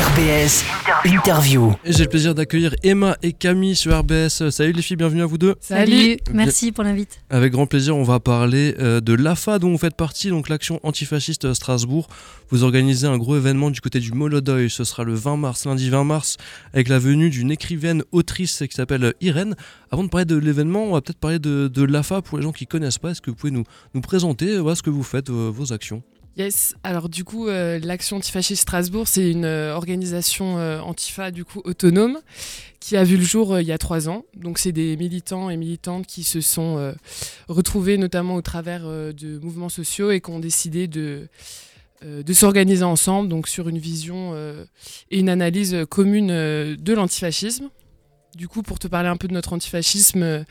RBS Interview. J'ai le plaisir d'accueillir Emma et Camille sur RBS. Salut les filles, bienvenue à vous deux. Salut, merci pour l'invite. Avec grand plaisir, on va parler euh, de l'AFA dont vous faites partie, donc l'action antifasciste Strasbourg. Vous organisez un gros événement du côté du Molodoy. Ce sera le 20 mars, lundi 20 mars, avec la venue d'une écrivaine autrice qui s'appelle Irène. Avant de parler de l'événement, on va peut-être parler de, de l'AFA pour les gens qui connaissent pas. Est-ce que vous pouvez nous, nous présenter voilà, ce que vous faites, vos, vos actions? Yes, alors du coup, euh, l'Action antifasciste Strasbourg, c'est une euh, organisation euh, antifa du coup autonome qui a vu le jour il y a trois ans. Donc c'est des militants et militantes qui se sont retrouvés notamment au travers de mouvements sociaux et qui ont décidé de, de s'organiser ensemble, donc sur une vision et une analyse commune de l'antifascisme. Du coup, pour te parler un peu de notre antifascisme, euh,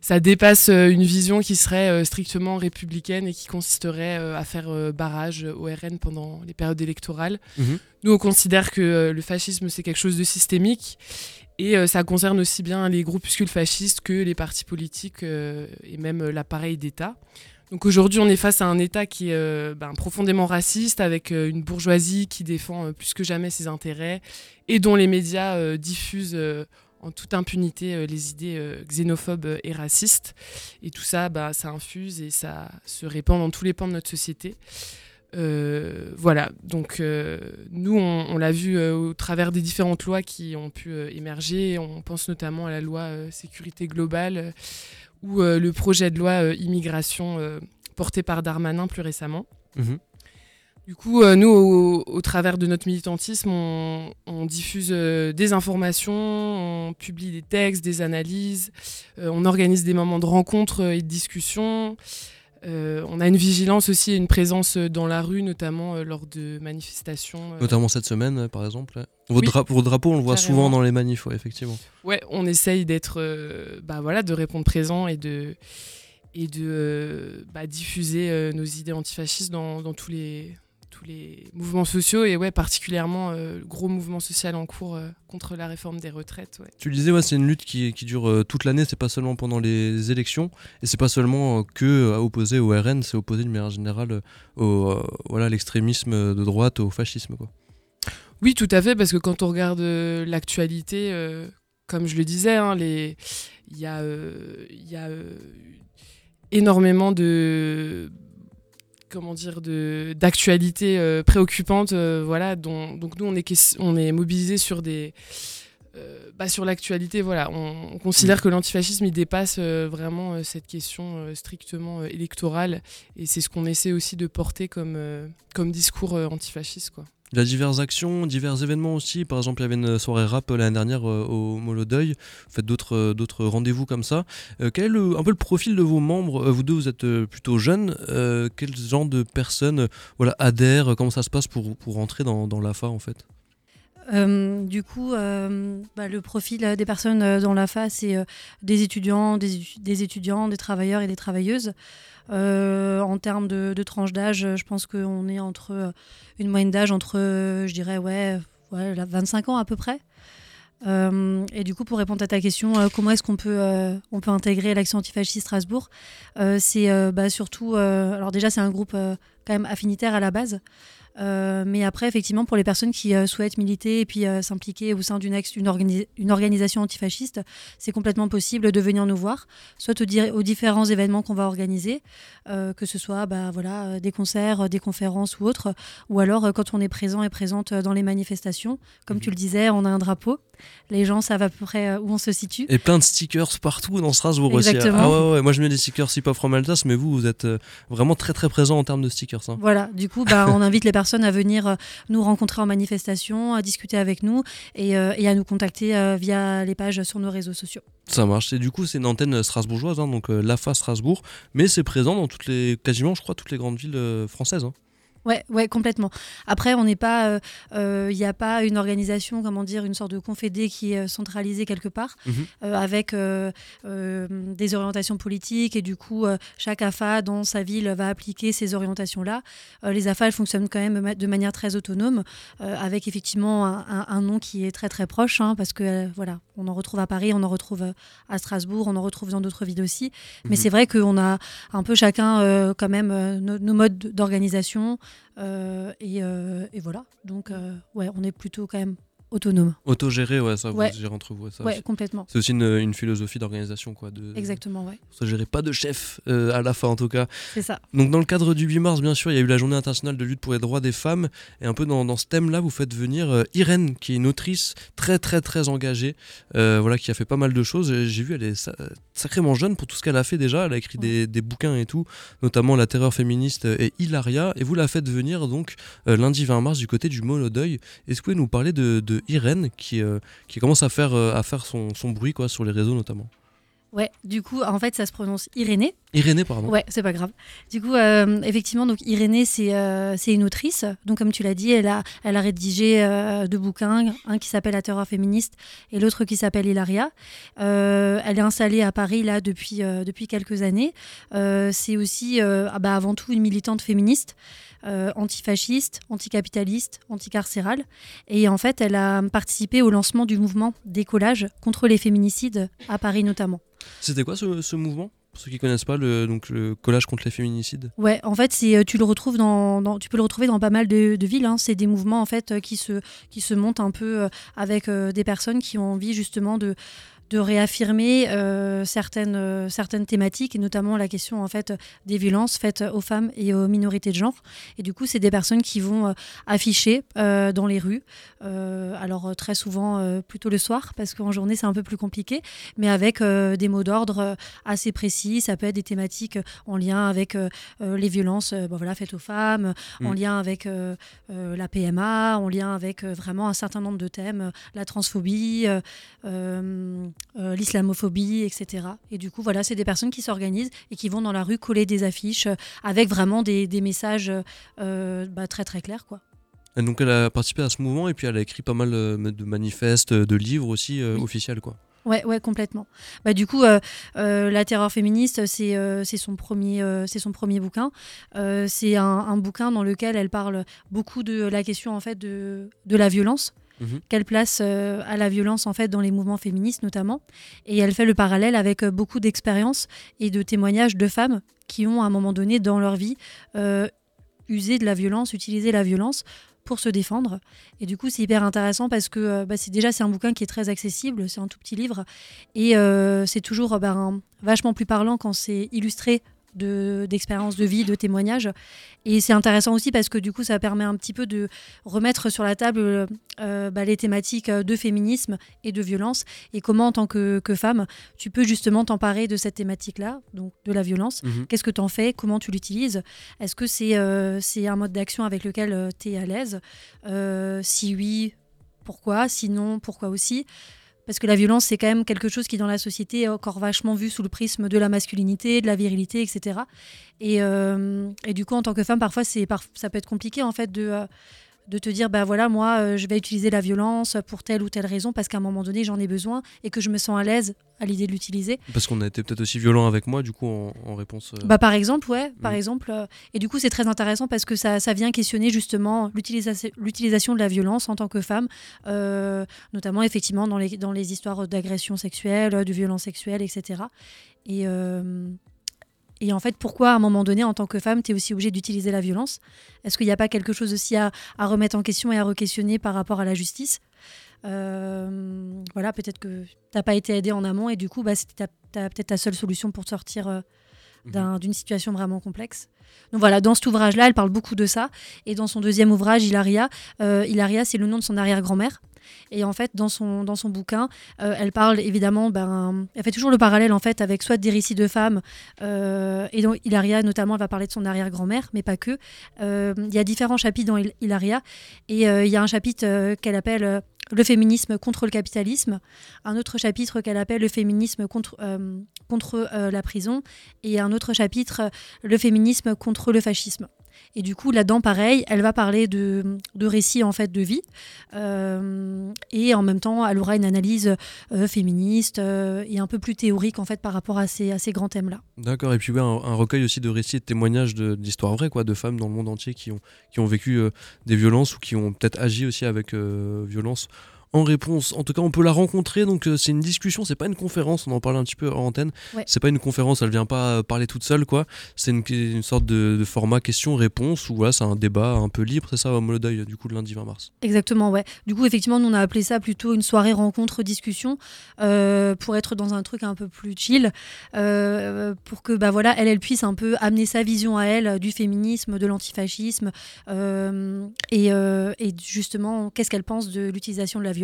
ça dépasse euh, une vision qui serait euh, strictement républicaine et qui consisterait à faire barrage au RN pendant les périodes électorales. Mhm. Nous, on considère que le fascisme, c'est quelque chose de systémique et ça concerne aussi bien les groupuscules fascistes que les partis politiques et même l'appareil d'État. Donc aujourd'hui, on est face à un État qui est ben, profondément raciste, avec une bourgeoisie qui défend plus que jamais ses intérêts et dont les médias diffusent en toute impunité euh, les idées euh, xénophobes euh, et racistes. Et tout ça, bah, ça infuse et ça se répand dans tous les pans de notre société. voilà, donc nous, on, l'a vu au travers des différentes lois qui ont pu émerger. On pense notamment à la loi sécurité globale ou le projet de loi immigration porté par Darmanin plus récemment. Mhm. Du coup, euh, nous, au, travers de notre militantisme, on, diffuse euh, des informations, on publie des textes, des analyses, euh, on organise des moments de rencontres et de discussions. on a une vigilance aussi et une présence dans la rue, notamment lors de manifestations. Notamment cette semaine, par exemple. Votre, drapeau, on le voit souvent dans les manifs, effectivement. Ouais, on essaye d'être, bah voilà, de répondre présent et de et de bah, diffuser nos idées antifascistes dans, dans tous les tous les mouvements sociaux et ouais, particulièrement euh, le gros mouvement social en cours euh, contre la réforme des retraites. Tu le disais, ouais, c'est une lutte qui, qui dure euh, toute l'année, c'est pas seulement pendant les élections et c'est pas seulement que à opposer au RN, c'est opposé de manière générale au voilà l'extrémisme de droite, au fascisme. Quoi. Oui, tout à fait, parce que quand on regarde l'actualité, comme je le disais, hein, il y a, y a énormément de comment dire d'actualité euh, préoccupante euh, voilà dont, donc nous on est on est mobilisé sur des euh, bah, sur l'actualité voilà. On, considère que l'antifascisme dépasse vraiment cette question strictement électorale. Et c'est ce qu'on essaie aussi de porter comme comme discours antifasciste quoi il y a diverses actions, divers événements aussi. Par exemple, il y avait une soirée rap l'année dernière euh, au Molodeuil. Vous faites d'autres, euh, d'autres rendez-vous comme ça. Euh, quel est un peu le profil de vos membres? Vous deux, vous êtes plutôt jeunes. quel genre de personnes voilà, adhèrent? Comment ça se passe pour, pour rentrer dans, dans l'AFA en fait? Du coup, bah, le profil des personnes dans l'AFA, c'est des étudiants, des, étudiants, des travailleurs et des travailleuses. Euh, en termes de, de tranche d'âge, je pense qu'on est entre euh, une moyenne d'âge entre, euh, je dirais, ouais, ouais 25 ans à peu près. et du coup, pour répondre à ta question, comment est-ce qu'on peut, peut intégrer l'action antifasciste Strasbourg C'est bah, surtout, alors déjà, c'est un groupe quand même affinitaire à la base. Euh, mais après, effectivement, pour les personnes qui euh, souhaitent militer et puis euh, s'impliquer au sein d'une une, une organisation antifasciste, c'est complètement possible de venir nous voir, soit aux, différents événements qu'on va organiser, que ce soit bah, voilà, des concerts, des conférences ou autres, ou alors quand on est présent et présente dans les manifestations. Comme tu le disais, on a un drapeau. Les gens savent à peu près où on se situe. Et plein de stickers partout dans Strasbourg aussi. Ah ouais, ouais, moi je mets des stickers Hip Hop from Alsace, mais vous, vous êtes vraiment très très présent en termes de stickers. Hein. Voilà, du coup, bah, on invite les personnes à venir euh, nous rencontrer en manifestation, à discuter avec nous et, euh, à nous contacter euh, via les pages sur nos réseaux sociaux. Ça marche. Et du coup, c'est une antenne strasbourgeoise, hein, donc l'AFA Strasbourg, mais c'est présent dans toutes les, quasiment, je crois, toutes les grandes villes françaises. Hein. Ouais, ouais, complètement. Après, on n'est pas, il euh, n'y euh, a pas une organisation, comment dire, une sorte de confédé qui est centralisée quelque part, mhm. euh, avec des orientations politiques et du coup, chaque AFA dans sa ville va appliquer ces orientations-là. les AFA, elles fonctionnent quand même de manière très autonome, avec effectivement un, nom qui est très très proche, hein, parce que voilà, on en retrouve à Paris, on en retrouve à Strasbourg, on en retrouve dans d'autres villes aussi. Mais mhm. c'est vrai qu'on a un peu chacun quand même nos modes d'organisation. Et, et, voilà. Donc, ouais, on est plutôt quand même autonome. Autogéré, ouais, ça, vous gérez entre vous. Ça, ouais, complètement. C'est aussi une, philosophie d'organisation, quoi. De, Exactement, ouais. Ça gérer pas de chef euh, à la fin, en tout cas. C'est ça. Donc, dans le cadre du 8 mars, bien sûr, il y a eu la journée internationale de lutte pour les droits des femmes. Et un peu dans, dans ce thème-là, vous faites venir euh, Irène, qui est une autrice très, très, très engagée, euh, voilà, qui a fait pas mal de choses. J'ai vu, elle est sacrément jeune pour tout ce qu'elle a fait déjà. Elle a écrit des, des, bouquins et tout, notamment La terreur féministe et Hilaria. Et vous la faites venir, donc, lundi 20 mars, du côté du Molodeuil. Est-ce que vous pouvez nous parler de, de Irène, qui euh, qui commence à faire, euh, à faire son, son, bruit quoi, sur les réseaux notamment. Ouais, du coup, en fait, ça se prononce Irénée. Irénée, pardon. Ouais, c'est pas grave. Du coup, euh, effectivement, donc Irénée, c'est c'est une autrice. Donc, comme tu l'as dit, elle a, elle a rédigé deux bouquins, un qui s'appelle La terreur féministe et l'autre qui s'appelle Hilaria. elle est installée à Paris là depuis, depuis quelques années. c'est aussi, ah bah, avant tout, une militante féministe. Euh, antifasciste, anticapitaliste, anticarcérale. Et en fait, elle a participé au lancement du mouvement d'écolage contre les féminicides à Paris notamment. C'était quoi ce, mouvement? Pour ceux qui connaissent pas le, donc le collage contre les féminicides Ouais, en fait, c'est euh, tu le retrouves dans, tu peux le retrouver dans pas mal de, villes. Hein. C'est des mouvements en fait qui se qui se montent un peu euh, avec des personnes qui ont envie justement de de réaffirmer euh, certaines, euh, certaines thématiques, et notamment la question en fait des violences faites aux femmes et aux minorités de genre. Et du coup, c'est des personnes qui vont euh, afficher dans les rues, alors très souvent plutôt le soir, parce qu'en journée c'est un peu plus compliqué, mais avec des mots d'ordre assez précis. Ça peut être des thématiques en lien avec les violences bon, voilà, faites aux femmes, en mm. lien avec la PMA, en lien avec vraiment un certain nombre de thèmes, la transphobie. Euh, l'islamophobie, etc. Et du coup, voilà, c'est des personnes qui s'organisent et qui vont dans la rue coller des affiches euh, avec vraiment des, messages euh, bah, très très clairs, quoi. Et donc elle a participé à ce mouvement et puis elle a écrit pas mal de manifestes, de livres aussi officiels, quoi. Ouais, ouais, complètement. Bah, du coup, La terreur féministe, c'est son, premier, c'est son premier bouquin. c'est un, bouquin dans lequel elle parle beaucoup de la question en fait, de, de la violence. Mhm. Quelle place euh, à la violence en fait dans les mouvements féministes notamment Et elle fait le parallèle avec euh, beaucoup d'expériences et de témoignages de femmes qui ont à un moment donné dans leur vie euh, usé de la violence, utilisé la violence pour se défendre. Et du coup, c'est hyper intéressant parce que bah, déjà c'est un bouquin qui est très accessible, c'est un tout petit livre et c'est toujours bah, vachement plus parlant quand c'est illustré d'expériences de, vie, de témoignages. Et c'est intéressant aussi parce que du coup, ça permet un petit peu de remettre sur la table euh, bah, les thématiques de féminisme et de violence et comment, en tant que, femme, tu peux justement t'emparer de cette thématique-là, donc de la violence. Mhm. Qu'est-ce que tu en fais? Comment tu l'utilises? Est-ce que c'est euh, c'est un mode d'action avec lequel euh, tu es à l'aise? Si oui, pourquoi? Sinon, pourquoi aussi? Parce que la violence, c'est quand même quelque chose qui, dans la société, est encore vachement vu sous le prisme de la masculinité, de la virilité, etc. Et, euh, et du coup, en tant que femme, parfois, c'est, ça peut être compliqué, en fait, de, euh, de te dire, bah voilà, moi, euh, je vais utiliser la violence pour telle ou telle raison, parce qu'à un moment donné, j'en ai besoin et que je me sens à l'aise à l'idée de l'utiliser. Parce qu'on a été peut-être aussi violent avec moi, du coup, en, réponse. Euh, bah par exemple, ouais, par mm. exemple. Euh, et du coup, c'est très intéressant parce que ça, ça vient questionner justement l'utilisation de la violence en tant que femme, notamment effectivement dans les, dans les histoires d'agression sexuelle, de violence sexuelle, etc. Et et en fait, pourquoi à un moment donné, en tant que femme, tu es aussi obligée d'utiliser la violence? Est-ce qu'il n'y a pas quelque chose aussi à, remettre en question et à re-questionner par rapport à la justice? Euh, Voilà, peut-être que tu n'as pas été aidée en amont et du coup, bah, c'était peut-être ta seule solution pour sortir euh, mhm. d'une situation vraiment complexe. Donc voilà, dans cet ouvrage-là, elle parle beaucoup de ça. Et dans son deuxième ouvrage, Hilaria, euh, Hilaria, c'est le nom de son arrière-grand-mère. Et en fait, dans son, dans son bouquin, euh, elle parle évidemment, ben, elle fait toujours le parallèle en fait avec soit des récits de femmes, euh, et donc Hilaria notamment, va parler de son arrière-grand-mère, mais pas que. Euh, il y a différents chapitres dans Hilaria, et il y a un chapitre qu'elle appelle le féminisme contre le capitalisme, un autre chapitre qu'elle appelle le féminisme contre, contre la prison, et un autre chapitre, le féminisme contre le fascisme. Et du coup, là-dedans, pareil, elle va parler de, de récits en fait de vie, euh, et en même temps, elle aura une analyse euh, féministe euh, et un peu plus théorique en fait par rapport à ces, à ces grands thèmes-là. D'accord. Et puis un, recueil aussi de récits et de témoignages d'histoires vraies, quoi, de femmes dans le monde entier qui ont, qui ont vécu des violences ou qui ont peut-être agi aussi avec violence en réponse. En tout cas, on peut la rencontrer. Donc, c'est une discussion, c'est pas une conférence. On en parlait un petit peu en antenne. C'est pas une conférence, elle vient pas parler toute seule, quoi. C'est une, sorte de, format question-réponse où voilà, c'est un débat un peu libre. C'est ça, au Molodeuil, du coup, le lundi 20 mars. Exactement, ouais. Du coup, effectivement, nous, on a appelé ça plutôt une soirée rencontre-discussion pour être dans un truc un peu plus chill, pour que, bah voilà, elle, elle puisse un peu amener sa vision à elle du féminisme, de l'antifascisme et, et justement, qu'est-ce qu'elle pense de l'utilisation de la violence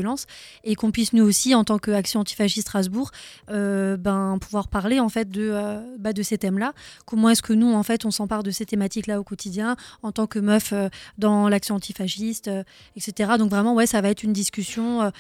et qu'on puisse nous aussi, en tant qu'Action antifasciste Strasbourg, euh, ben, pouvoir parler en fait de, euh, bah, de ces thèmes-là. Comment est-ce que nous, en fait, on s'empare de ces thématiques-là au quotidien en tant que meuf euh, dans l'action antifasciste, etc. Donc vraiment, ouais, ça va être une discussion,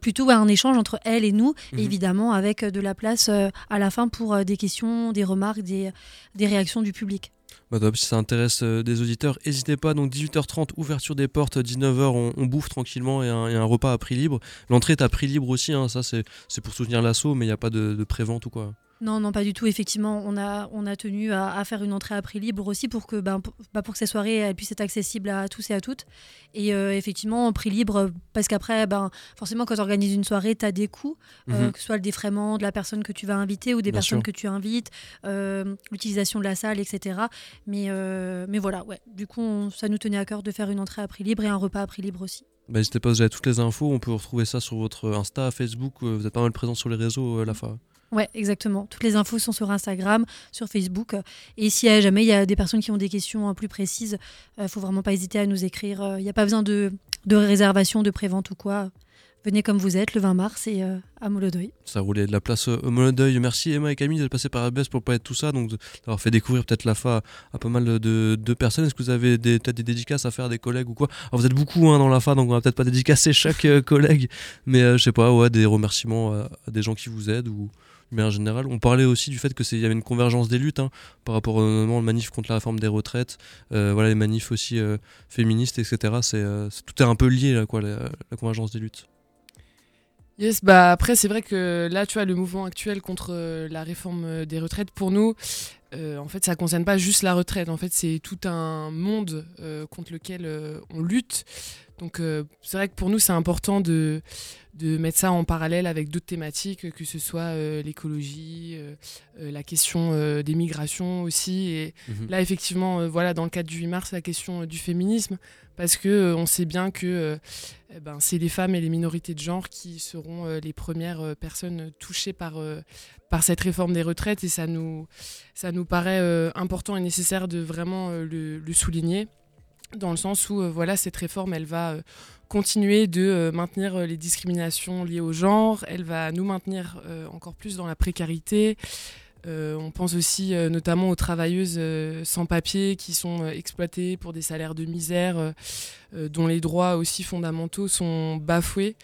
plutôt un échange entre elle et nous, mhm. évidemment avec de la place à la fin pour des questions, des remarques, des, des réactions du public. Bah si ça intéresse euh, des auditeurs, n'hésitez pas. Donc 18h30, ouverture des portes, 19h, on, bouffe tranquillement et un, un, repas à prix libre. L'entrée est à prix libre aussi, hein, ça c'est pour soutenir l'assaut, mais il n'y a pas de, de prévente ou quoi. Non, non, pas du tout. Effectivement, on a, on a tenu à, faire une entrée à prix libre aussi pour que, ben, pour, que ces soirées elles puissent être accessibles à tous et à toutes. Et euh, effectivement, prix libre, parce qu'après, ben, forcément, quand tu organises une soirée, tu as des coûts, euh, mhm. que ce soit le défraiement de la personne que tu vas inviter ou des personnes que tu invites, euh, l'utilisation de la salle, etc. Mais, mais voilà, ouais. Du coup, ça nous tenait à cœur de faire une entrée à prix libre et un repas à prix libre aussi. Bah, n'hésitez pas, vous avez toutes les infos. On peut retrouver ça sur votre Insta, Facebook. Vous êtes pas mal présent sur les réseaux, la fois. Ouais, exactement. Toutes les infos sont sur Instagram, sur Facebook. Et si jamais il y a des personnes qui ont des questions plus précises, il euh, faut vraiment pas hésiter à nous écrire. Il n'y a pas besoin de, réservation, de prévente ou quoi. Venez comme vous êtes le 20 mars et euh, à Molodeuil. Ça roulait de la place euh, au Molodeuil. Merci Emma et Camille d'être passés par ABS pour parler de tout ça, donc d'avoir fait découvrir peut-être la FA à pas mal de, personnes. Est-ce que vous avez peut-être des dédicaces à faire des collègues ou quoi? Vous êtes beaucoup hein, dans la FA, donc on va peut-être pas dédicacer chaque collègue, mais je sais pas, des remerciements à, à, des gens qui vous aident ou mais en général, on parlait aussi du fait qu'il y avait une convergence des luttes hein, par rapport au, au manif contre la réforme des retraites, euh, voilà, les manifs aussi euh, féministes, etc. Euh, c'est, tout est un peu lié, là, quoi, la, convergence des luttes. Yes, bah après c'est vrai que là tu vois le mouvement actuel contre la réforme des retraites pour nous en fait ça concerne pas juste la retraite en fait c'est tout un monde contre lequel on lutte donc c'est vrai que pour nous c'est important de de mettre ça en parallèle avec d'autres thématiques, que ce soit euh, l'écologie, euh, euh, la question des migrations aussi. Et mhm. là, effectivement, voilà, dans le cadre du 8 mars, la question du féminisme, parce que on sait bien que eh ben, c'est les femmes et les minorités de genre qui seront les premières personnes touchées par, par cette réforme des retraites, et ça nous, ça nous paraît important et nécessaire de vraiment le, le souligner dans le sens où voilà cette réforme elle va continuer de euh, maintenir euh, les discriminations liées au genre, elle va nous maintenir euh, encore plus dans la précarité. on pense aussi notamment aux travailleuses sans papier qui sont exploitées pour des salaires de misère, dont les droits aussi fondamentaux sont bafoués.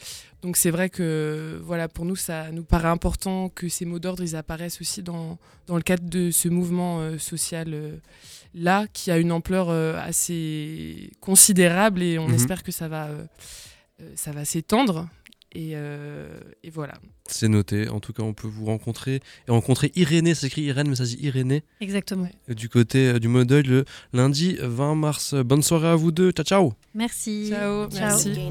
Donc c'est vrai que voilà, pour nous, ça nous paraît important que ces mots d'ordre ils apparaissent aussi dans, dans le cadre de ce mouvement social là qui a une ampleur euh, assez considérable et on mhm. espère que ça va, euh, euh, ça va s'étendre. Et, voilà. C'est noté. En tout cas, on peut vous rencontrer et rencontrer Irénée. Ça s'écrit Irène, mais ça dit Irénée. Exactement. Du côté du modèle le lundi 20 mars. Bonne soirée à vous deux. Ciao, ciao. Merci. Ciao. Merci.